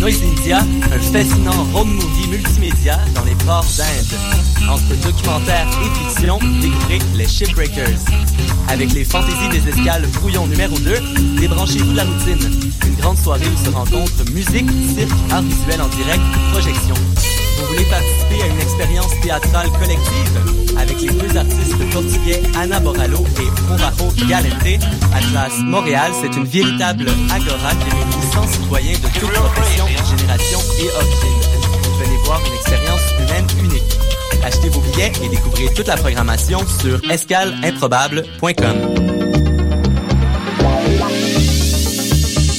Noise India, un fascinant road movie multimédia dans les ports d'Inde. Entre documentaire et fiction, découvrez les Shipbreakers. Avec les fantaisies des escales brouillon numéro 2, débranchez-vous de la routine. Une grande soirée où se rencontrent musique, cirque, art visuel en direct, projection. Vous voulez participer à une expérience théâtrale collective avec les deux artistes portugais Ana Boralo et Conrajo Galente? Atlas Montréal, c'est une véritable agora qui réunit 100 citoyens de toutes professions, générations et origines. Venez voir une expérience humaine unique. Achetez vos billets et découvrez toute la programmation sur escaleimprobable.com.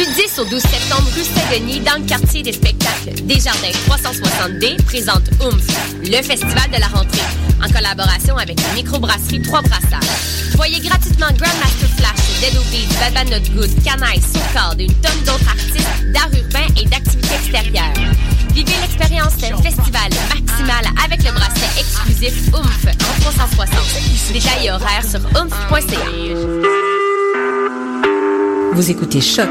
Du 10 au 12 septembre, rue Saint-Denis, dans le quartier des spectacles, Desjardins 360D présente OOMF, le festival de la rentrée, en collaboration avec la microbrasserie Trois Brassards. Voyez gratuitement Grandmaster Flash, Dead Beat, Baba Not Good, Canaille, Soukard et une tonne d'autres artistes d'art urbain et d'activités extérieures. Vivez l'expérience festival maximal avec le bracelet exclusif OOMF en 360. Détails et horaires sur oomph.ca. Vous écoutez Choc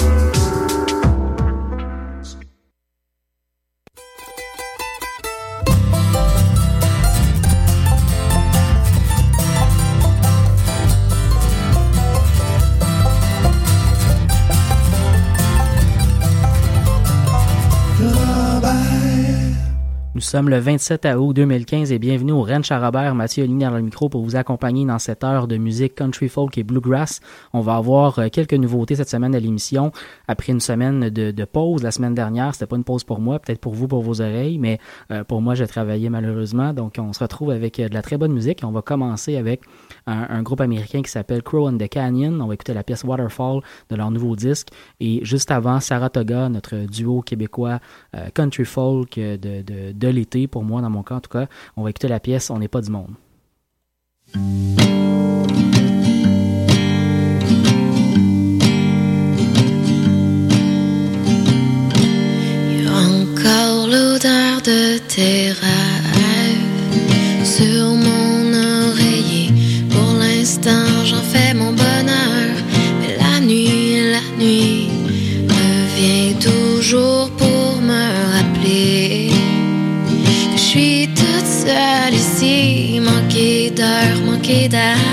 sommes le 27 août 2015 et bienvenue au Ranch à Robert. Mathieu Aligny dans le micro pour vous accompagner dans cette heure de musique country folk et bluegrass. On va avoir euh, quelques nouveautés cette semaine à l'émission. Après une semaine de, de, pause la semaine dernière, c'était pas une pause pour moi, peut-être pour vous, pour vos oreilles, mais euh, pour moi, j'ai travaillé malheureusement. Donc, on se retrouve avec euh, de la très bonne musique. On va commencer avec un, un groupe américain qui s'appelle Crow and the Canyon. On va écouter la pièce Waterfall de leur nouveau disque. Et juste avant, Saratoga, notre duo québécois country folk de, de, de pour moi, dans mon cas en tout cas. On va écouter la pièce On n'est pas du monde. Encore l'odeur de tes rêves sur mon oreiller. Pour l'instant, j'en fais mon bonheur. Mais la nuit, la nuit revient toujours vida.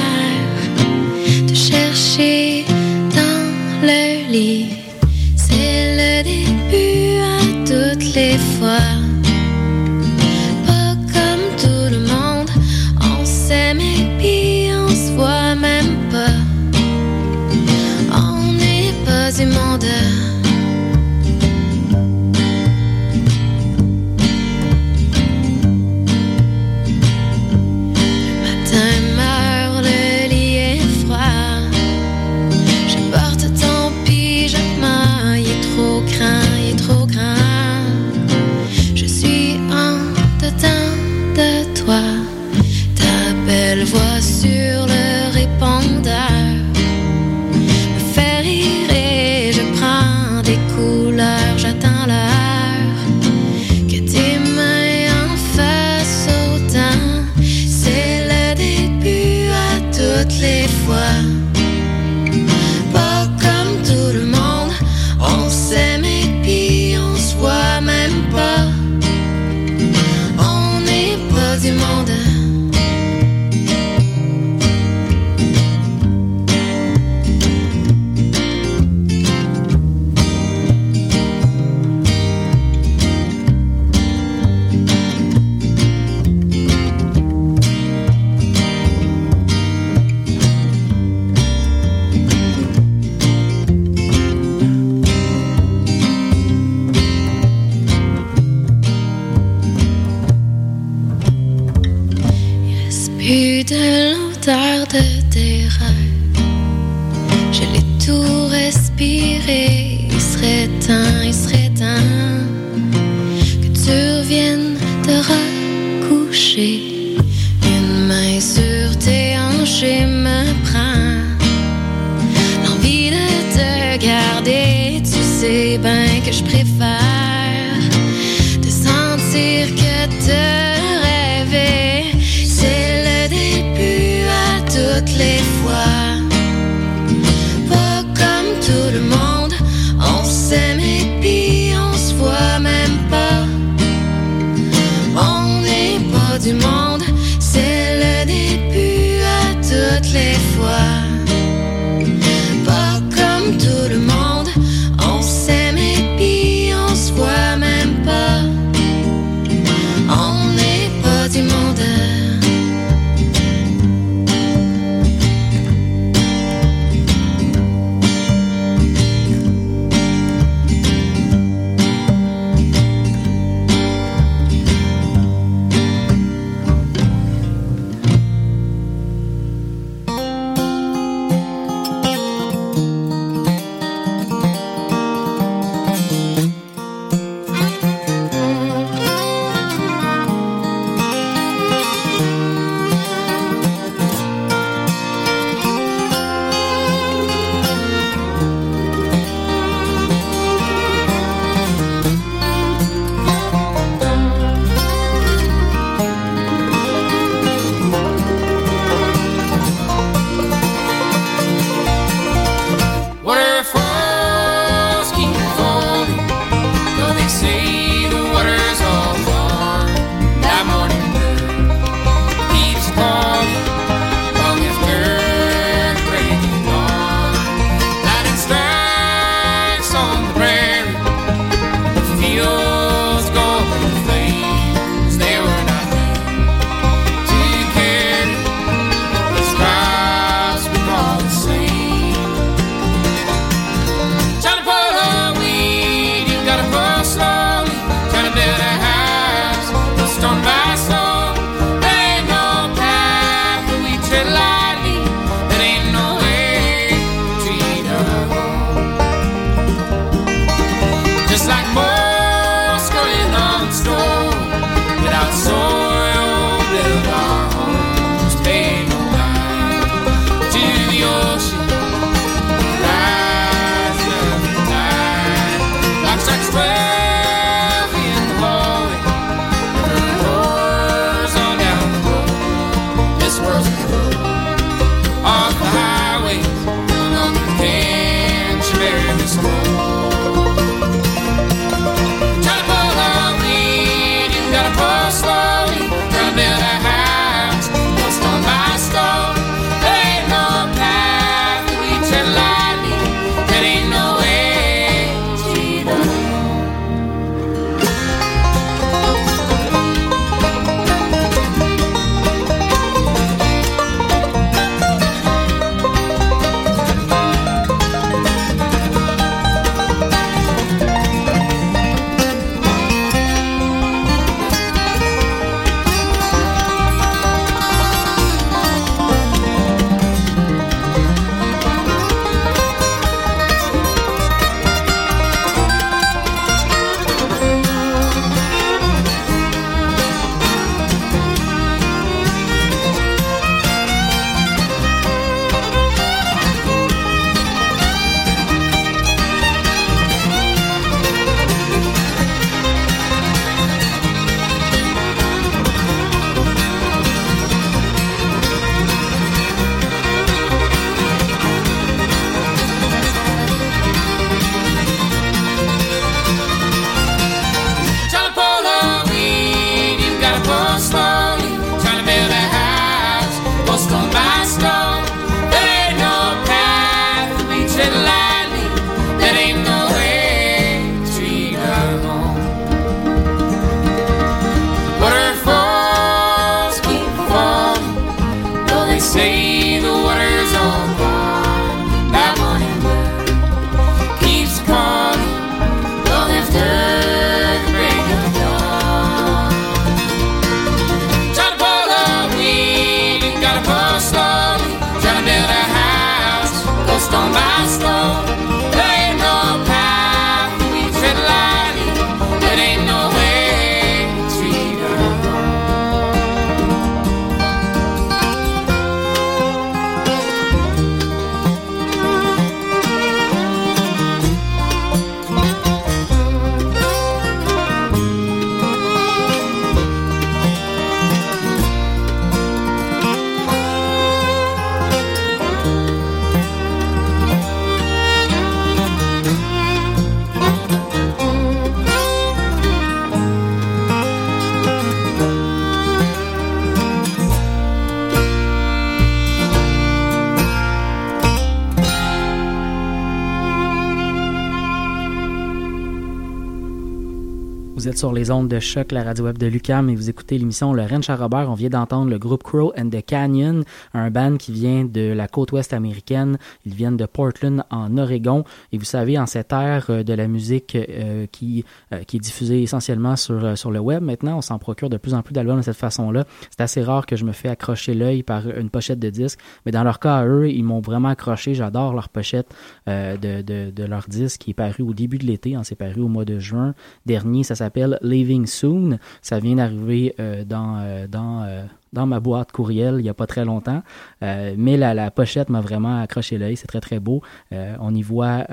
Vous êtes sur les ondes de choc, la radio web de Lucam, et vous écoutez l'émission Le Ranch à Robert. On vient d'entendre le groupe Crow and the Canyon, un band qui vient de la côte ouest américaine. Ils viennent de Portland, en Oregon. Et vous savez, en cette ère euh, de la musique euh, qui, euh, qui est diffusée essentiellement sur, euh, sur le web, maintenant, on s'en procure de plus en plus d'albums de cette façon-là. C'est assez rare que je me fais accrocher l'œil par une pochette de disque, mais dans leur cas, eux, ils m'ont vraiment accroché. J'adore leur pochette euh, de, de, de leur disque qui est paru au début de l'été. Hein, c'est paru au mois de juin dernier. Ça s'appelle Leaving Soon. Ça vient d'arriver euh, dans, euh, dans, euh, dans ma boîte courriel il n'y a pas très longtemps. Mais la, pochette m'a vraiment accroché l'œil. C'est très, très beau. On y voit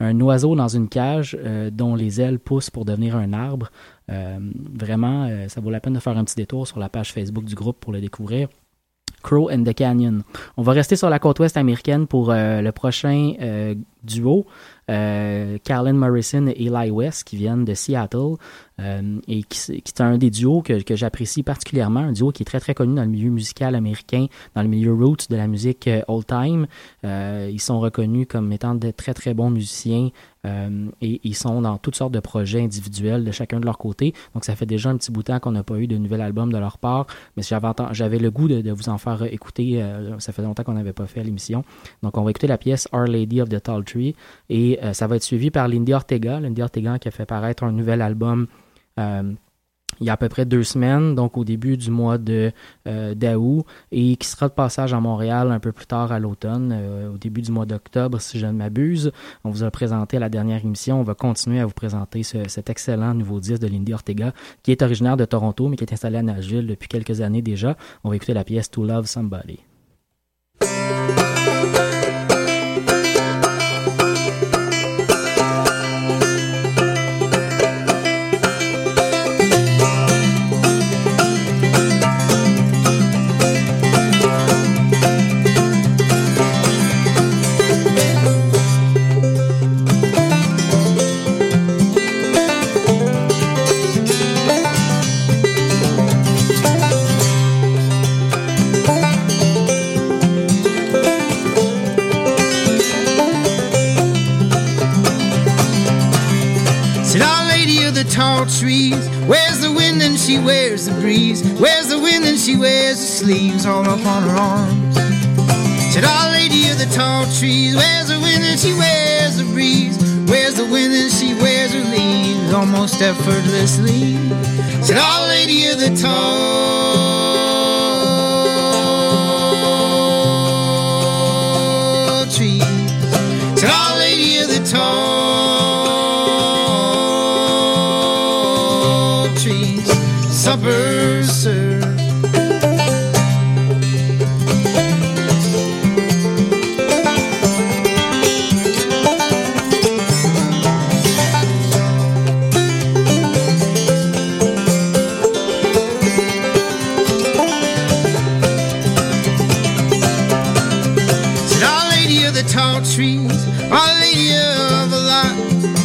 un oiseau dans une cage dont les ailes poussent pour devenir un arbre. Vraiment, ça vaut la peine de faire un petit détour sur la page Facebook du groupe pour le découvrir. Crow and the Canyon. On va rester sur la côte ouest américaine pour euh, le prochain euh, duo. Euh, Carlin Morrison et Eli West qui viennent de Seattle euh, et qui, qui est un des duos que, que j'apprécie particulièrement, un duo qui est très très connu dans le milieu musical américain, dans le milieu roots de la musique old time. Euh, ils sont reconnus comme étant de très très bons musiciens euh, et ils sont dans toutes sortes de projets individuels de chacun de leur côté. Donc ça fait déjà un petit bout de temps qu'on n'a pas eu de nouvel album de leur part, mais j'avais le goût de, vous en faire écouter. euh, ça fait longtemps qu'on n'avait pas fait l'émission. Donc on va écouter la pièce Our Lady of the Tall Tree et euh, ça va être suivi par Lindy Ortega. Lindy Ortega qui a fait paraître un nouvel album il y a à peu près deux semaines, donc au début du mois de euh, d'août, et qui sera de passage à Montréal un peu plus tard à l'automne, euh, au début du mois d'octobre, si je ne m'abuse. On vous a présenté la dernière émission. On va continuer à vous présenter ce- cet excellent nouveau disque de Lindy Ortega, qui est originaire de Toronto, mais qui est installé à Nashville depuis quelques années déjà. On va écouter la pièce To Love Somebody. Breeze? Where's the wind and she wears the sleeves all up on her arms? Said Our Lady of the Tall Trees, where's the wind and she wears the breeze? Where's the wind and she wears her leaves almost effortlessly? Said Our Lady of the Tall the Tall Trees, Our Lady of a lot.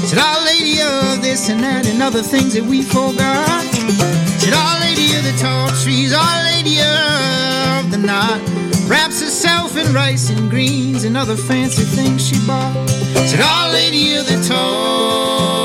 Said Our Lady of this and that and other things that we forgot. Rice and greens and other fancy things she bought. Said Our Lady of the Tall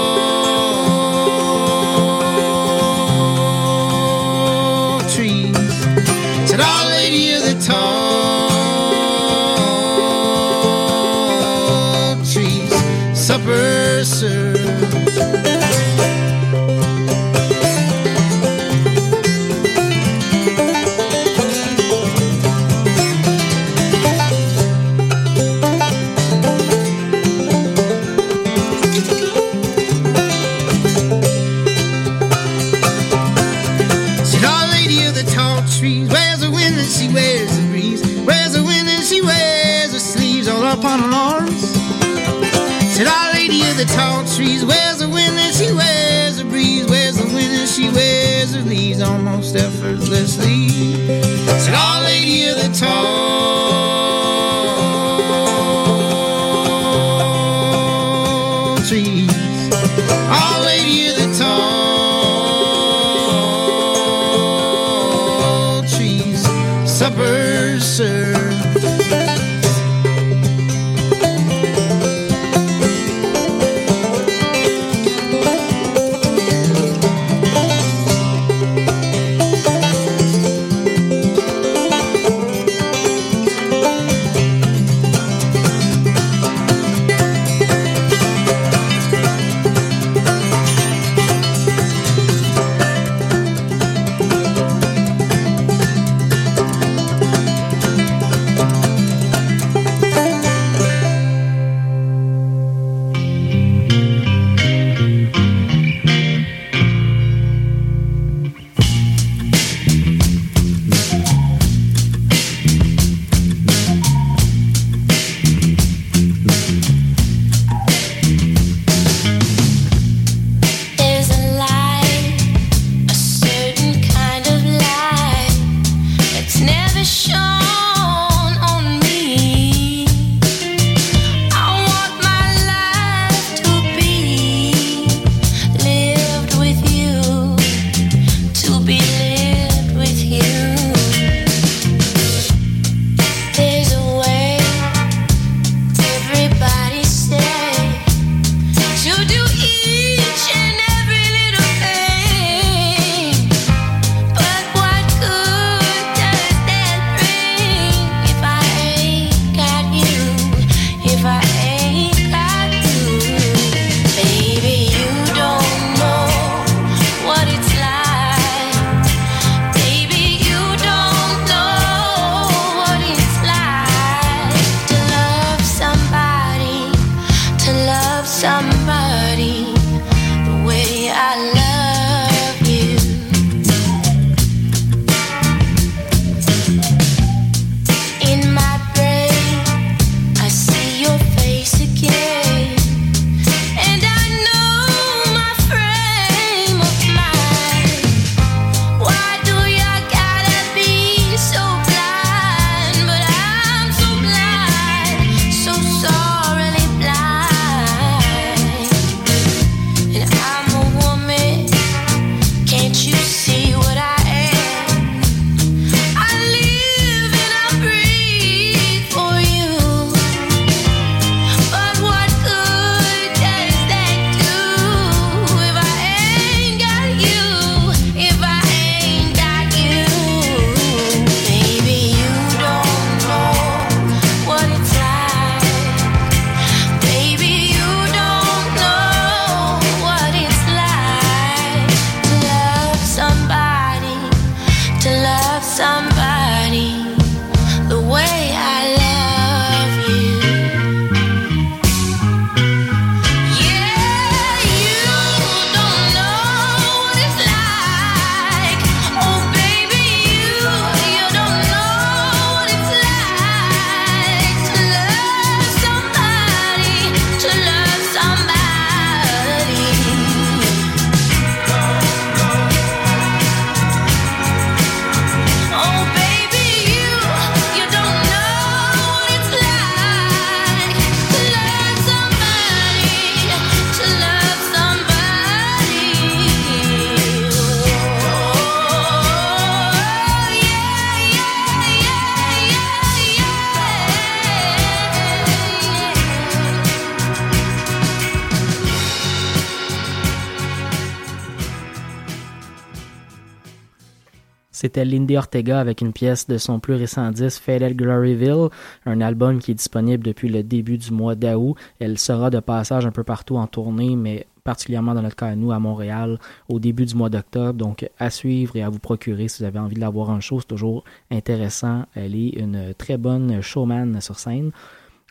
Ortega avec une pièce de son plus récent disque Faded Gloryville, un album qui est disponible depuis le début du mois d'août. Elle sera de passage un peu partout en tournée, mais particulièrement dans notre cas à nous à Montréal au début du mois d'octobre. Donc à suivre et à vous procurer si vous avez envie de la voir en show, c'est toujours intéressant. Elle est une très bonne showman sur scène.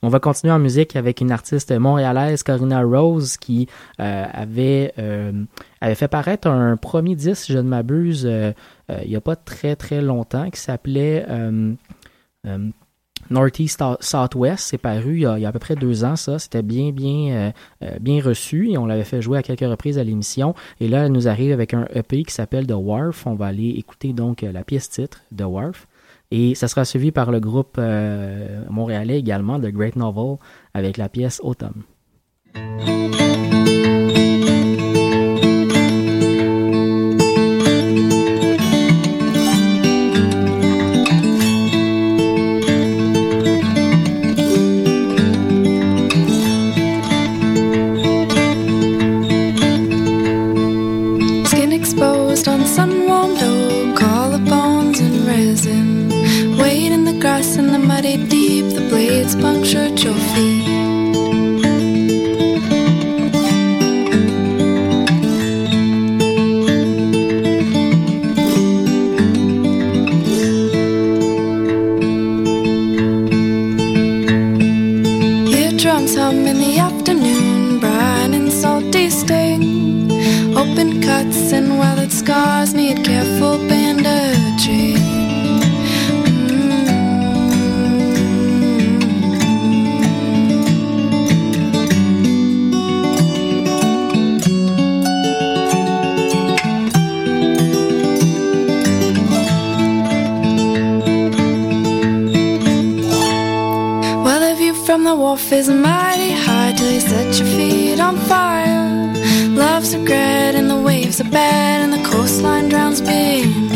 On va continuer en musique avec une artiste montréalaise, Corina Rose, qui euh, euh, avait, fait paraître un premier disque, si je ne m'abuse, euh, euh, il n'y a pas très très longtemps qui s'appelait euh, euh, Northeast Southwest, c'est paru il y, a, à peu près deux ans, ça. C'était bien, bien, bien reçu et on l'avait fait jouer à quelques reprises à l'émission. Et là, elle nous arrive avec un EP qui s'appelle The Wharf. On va aller écouter donc la pièce titre, The Wharf. Et ça sera suivi par le groupe montréalais également, The Great Novel, avec la pièce Autumn. life is mighty high till you set your feet on fire. Love's regret and the waves are bad and the coastline drowns being.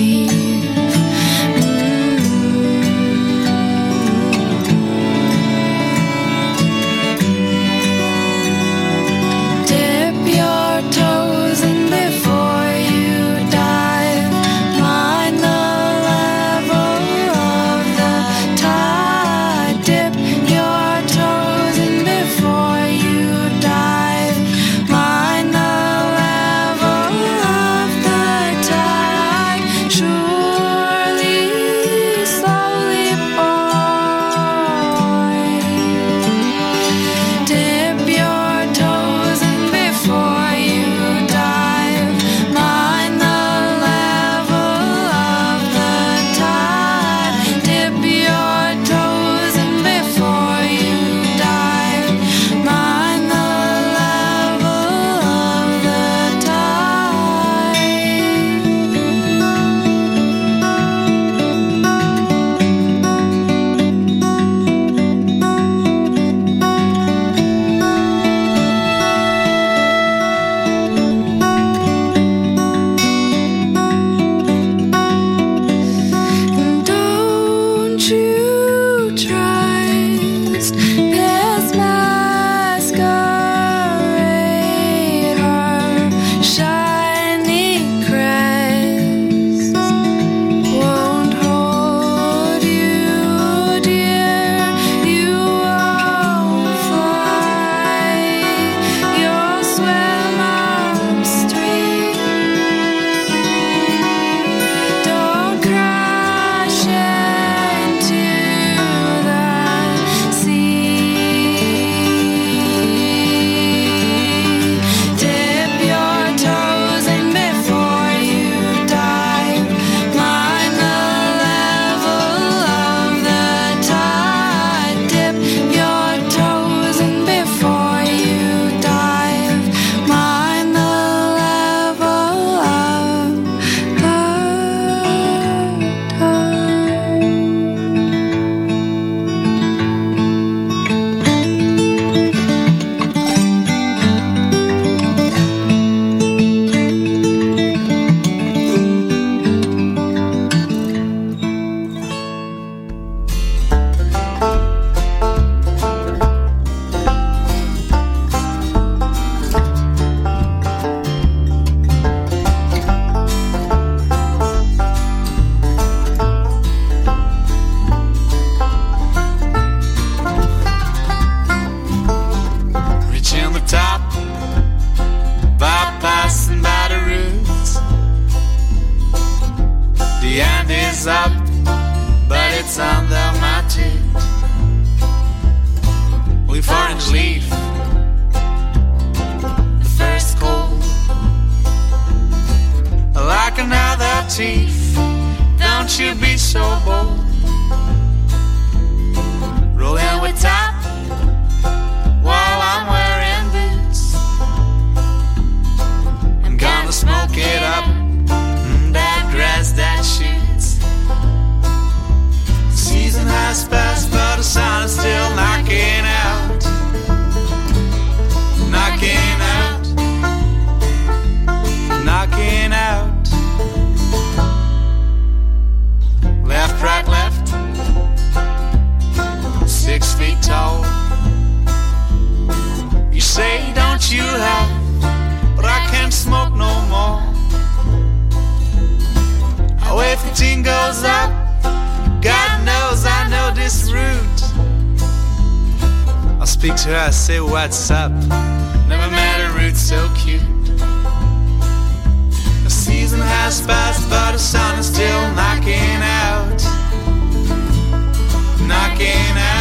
Speak to her, I say, what's up? Never met a root so cute. The season has passed, but the sun is still knocking out. Knocking out.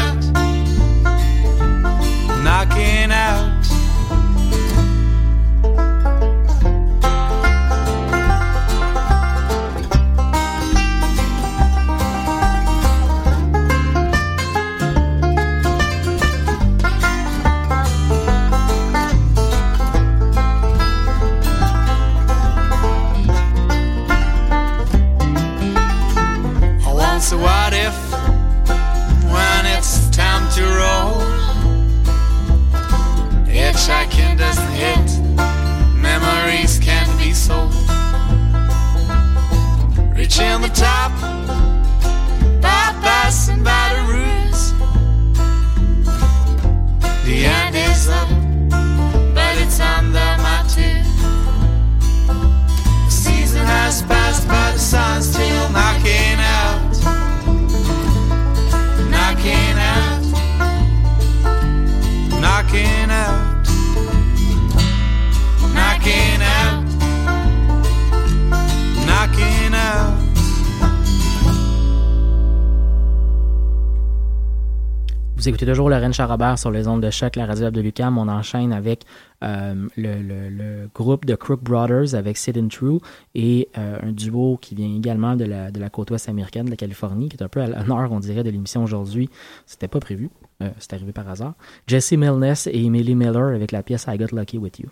Vous écoutez toujours Lorraine Charrobert sur les ondes de choc, la radio de Lucam. On enchaîne avec euh, le, groupe de Crook Brothers avec Sid and True et euh, un duo qui vient également de la, de la côte ouest américaine, de la Californie, qui est un peu à l'honneur, on dirait, de l'émission aujourd'hui. C'était pas prévu, euh, c'est arrivé par hasard. Jesse Milnes et Emily Miller avec la pièce I Got Lucky With You.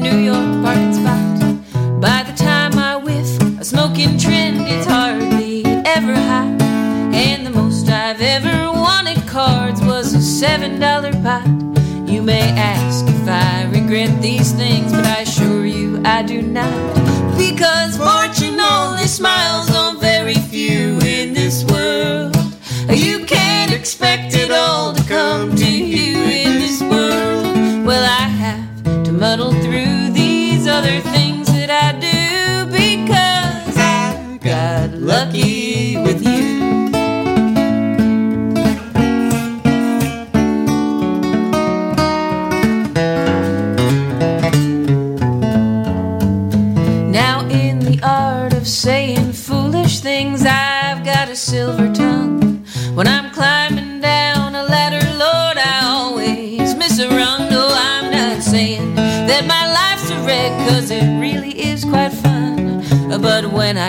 New York parking spot. By the time I whiff a smoking trend, it's hardly ever hot. And the most I've ever wanted cards was a seven dollar pot. You may ask if I regret these things, but I assure you I do not. Because fortune only smiles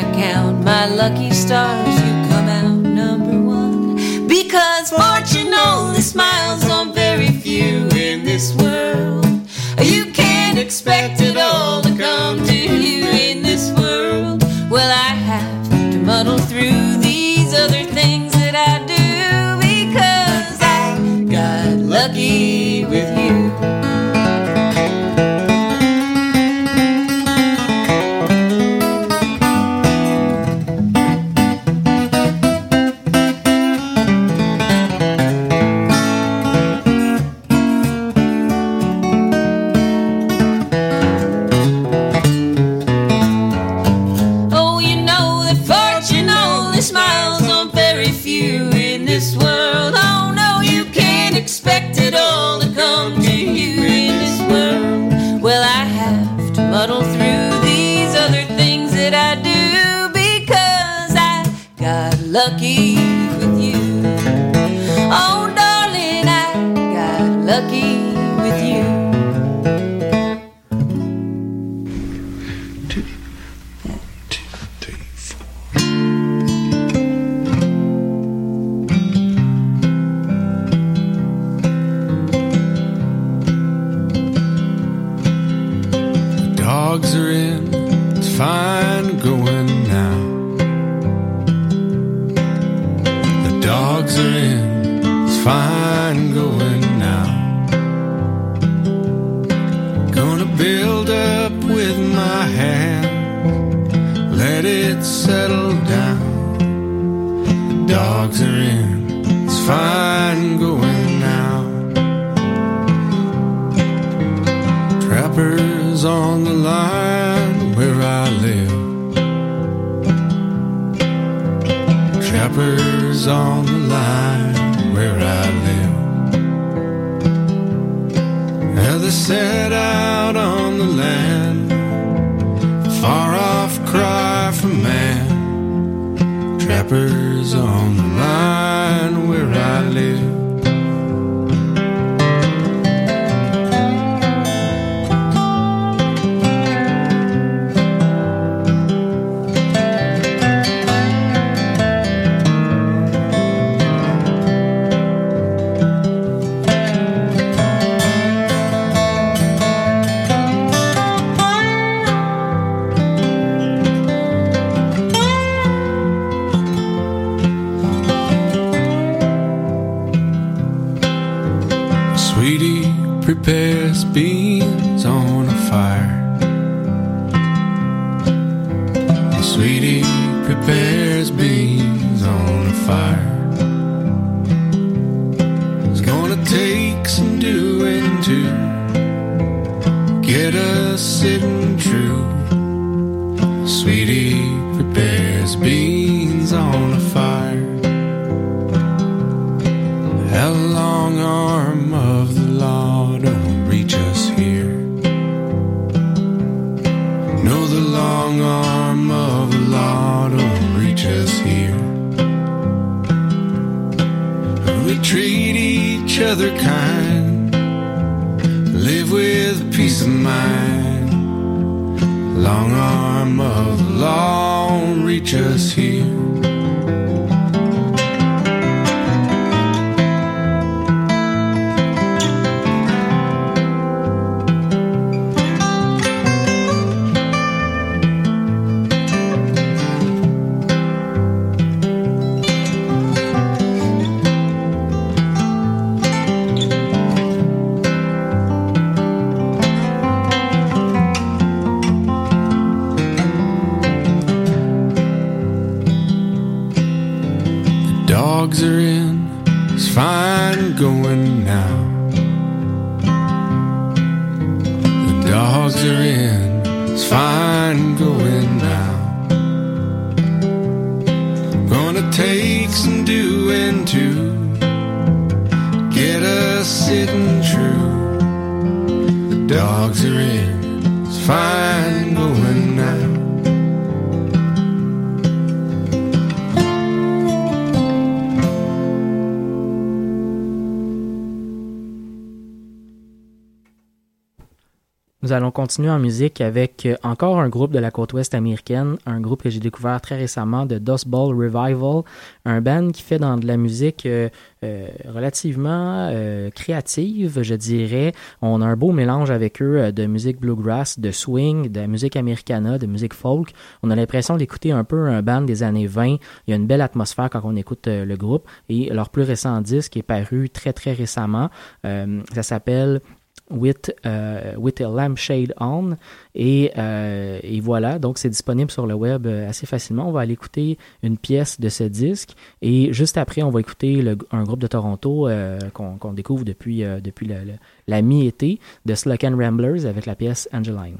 I count my lucky stars, you come out number one. Because fortune only smiles Nous allons continuer en musique avec euh, encore un groupe de la côte ouest américaine, un groupe que j'ai découvert très récemment de Dust Bowl Revival, un band qui fait dans de la musique euh, euh, relativement euh, créative, je dirais. On a un beau mélange avec eux euh, de musique bluegrass, de swing, de musique americana, de musique folk. On a l'impression d'écouter un peu un band des années 20. Il y a une belle atmosphère quand on écoute le groupe et leur plus récent disque est paru très très récemment. Ça s'appelle with, euh, with a lampshade on. Et, euh, et voilà, donc c'est disponible sur le web euh, assez facilement. On va aller écouter une pièce de ce disque. Et juste après, on va écouter un groupe de Toronto euh, qu'on découvre depuis, depuis la mi-été de Sluck and Ramblers avec la pièce Angeline.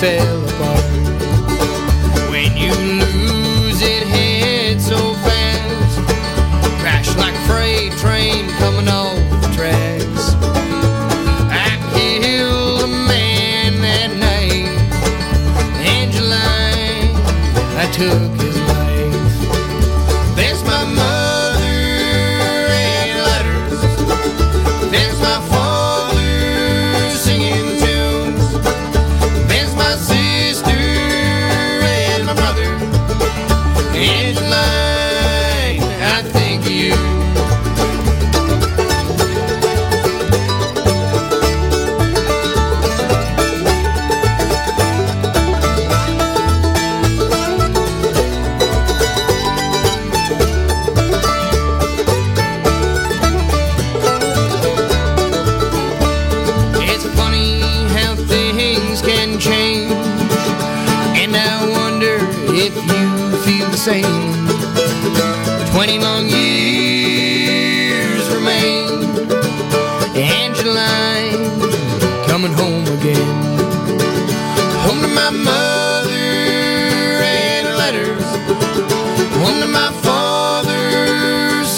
fell apart. When you lose it, head so fast, crash like freight train coming off the tracks. I killed a man that night, Angeline. I took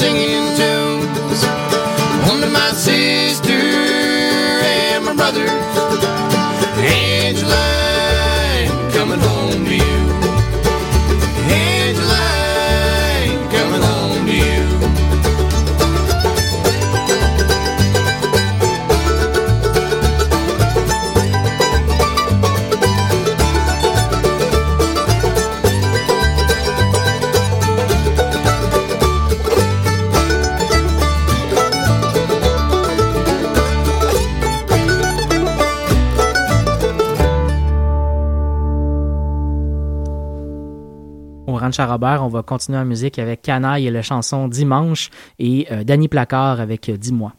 singing tunes. One of my sisters. Robert, On va continuer en musique avec Canaille et la chanson Dimanche et euh, Danny Placard avec euh, Dis-moi.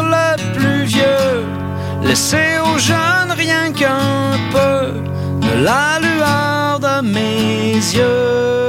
le plus vieux. Laissez aux jeunes rien qu'un peu de la lueur de mes yeux.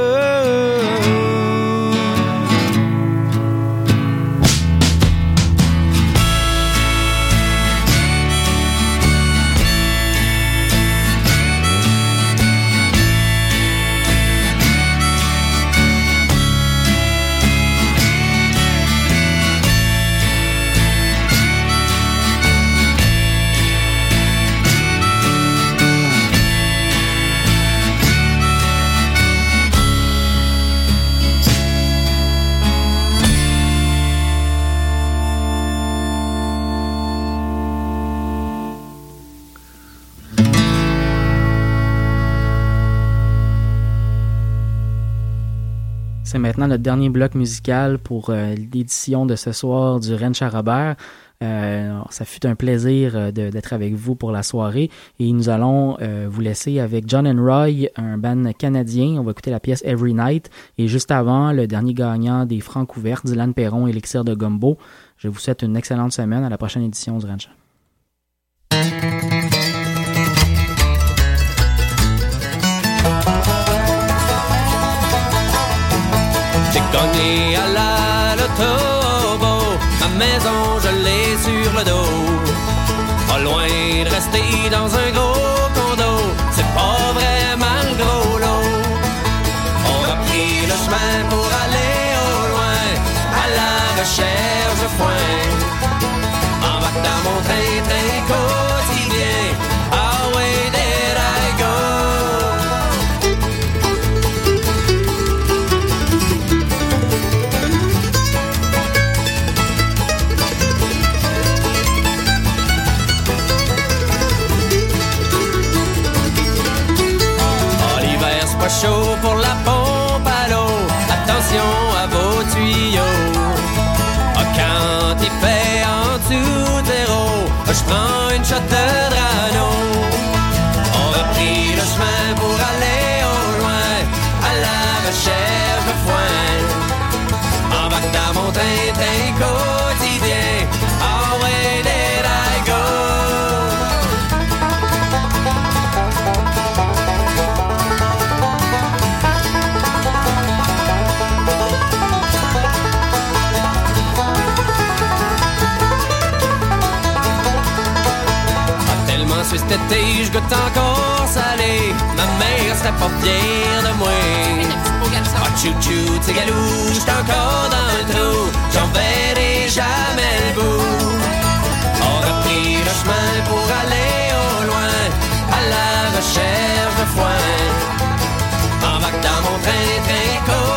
Maintenant notre dernier bloc musical pour euh, l'édition de ce soir du Rennes Charrobert. Euh, ça fut un plaisir euh, d'être avec vous pour la soirée et nous allons euh, vous laisser avec John and Roy, un band canadien. On va écouter la pièce Every Night et juste avant, le dernier gagnant des francs couverts, Dylan Perron, Elixir de Gumbo. Je vous souhaite une excellente semaine à la prochaine édition du Ranch. Goûte encore salé. Ma mère serait pas fière de moi. Ah, chou-chou, t'es galou, j'suis encore dans le trou. J'en verrai jamais le bout. On a pris le chemin pour aller au loin, à la recherche de foin. Embarque dans mon train, train quotidien.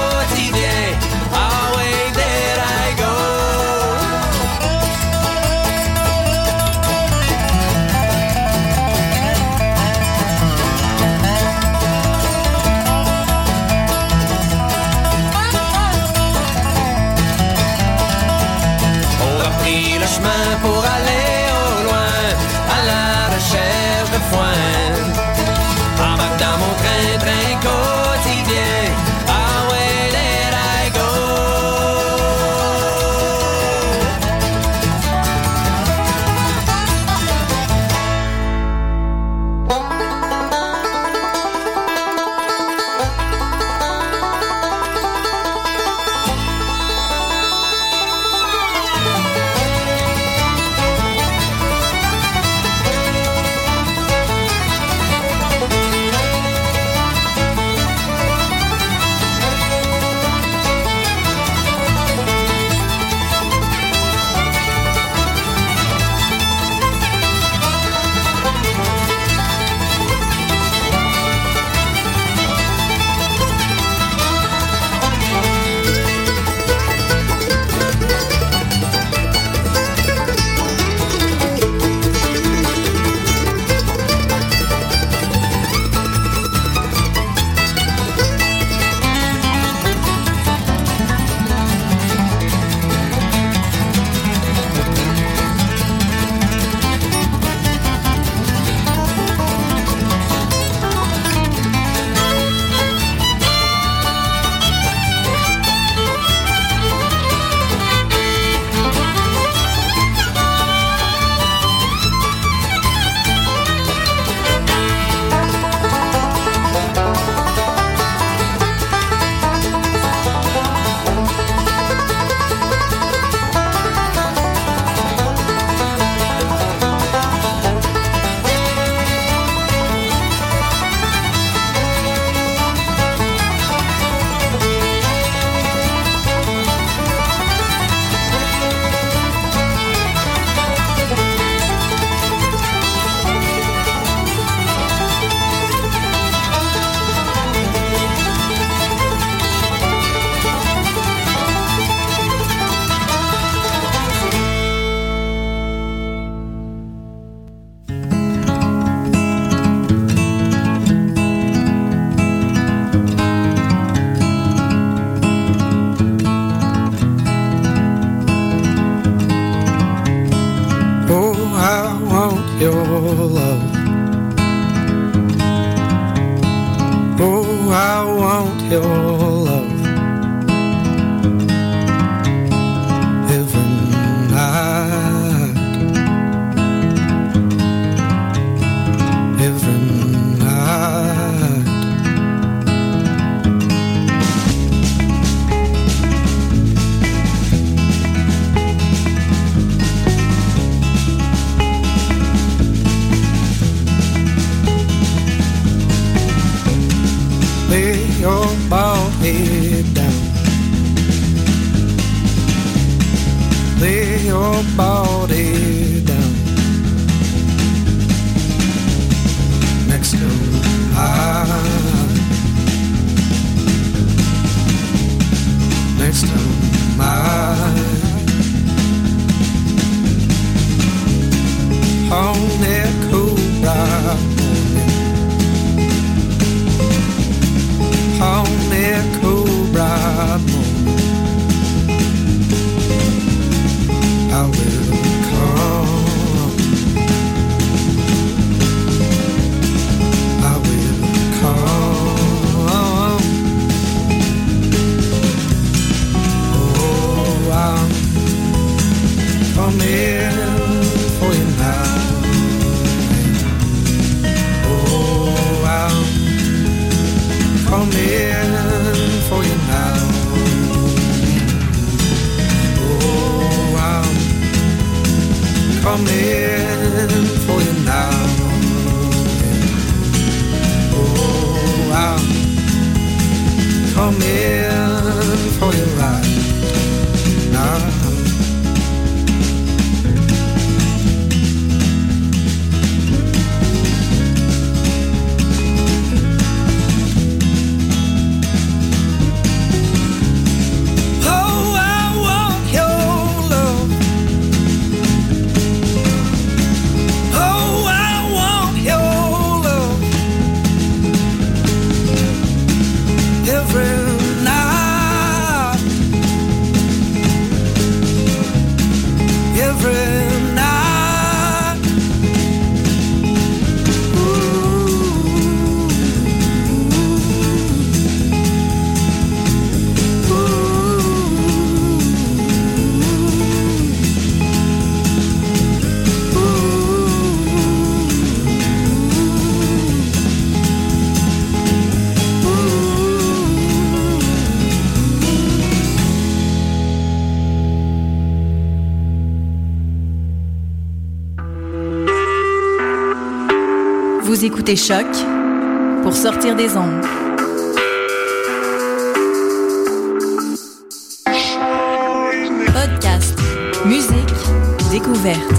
Écoutez Choc pour sortir des ondes. Podcast, musique, découverte.